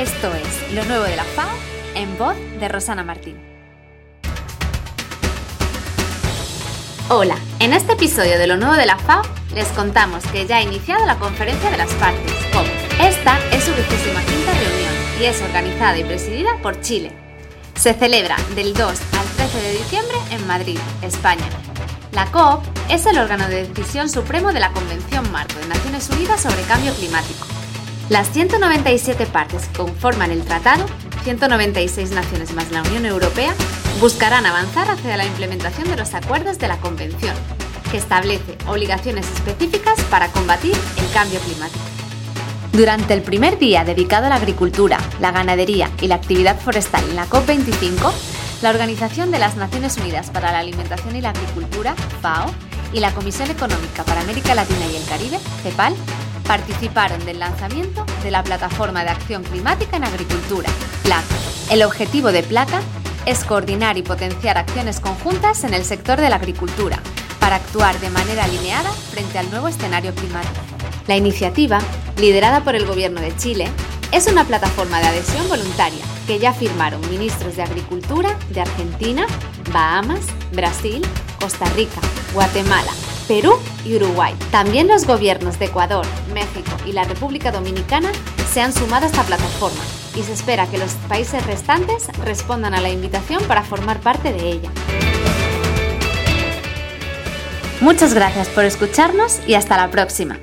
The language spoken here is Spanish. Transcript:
Esto es Lo Nuevo de la FAO en voz de Rosana Martín. Hola, en este episodio de Lo Nuevo de la FAO les contamos que ya ha iniciado la conferencia de las partes, COP. Esta es su vigésima quinta reunión y es organizada y presidida por Chile. Se celebra del 2 al 13 de diciembre en Madrid, España. La COP es el órgano de decisión supremo de la Convención Marco de Naciones Unidas sobre Cambio Climático las 197 partes que conforman el tratado, 196 naciones más la Unión Europea, buscarán avanzar hacia la implementación de los acuerdos de la Convención, que establece obligaciones específicas para combatir el cambio climático. Durante el primer día dedicado a la agricultura, la ganadería y la actividad forestal en la COP25, la Organización de las Naciones Unidas para la Alimentación y la Agricultura, FAO, y la Comisión Económica para América Latina y el Caribe, CEPAL, participaron del lanzamiento de la Plataforma de Acción Climática en Agricultura, PLAC. El objetivo de PLACA es coordinar y potenciar acciones conjuntas en el sector de la agricultura para actuar de manera alineada frente al nuevo escenario climático. La iniciativa, liderada por el Gobierno de Chile, es una plataforma de adhesión voluntaria que ya firmaron ministros de Agricultura de Argentina, Bahamas, Brasil, Costa Rica, Guatemala, Perú y Uruguay. También los gobiernos de Ecuador, México y la República Dominicana se han sumado a esta plataforma y se espera que los países restantes respondan a la invitación para formar parte de ella. Muchas gracias por escucharnos y hasta la próxima.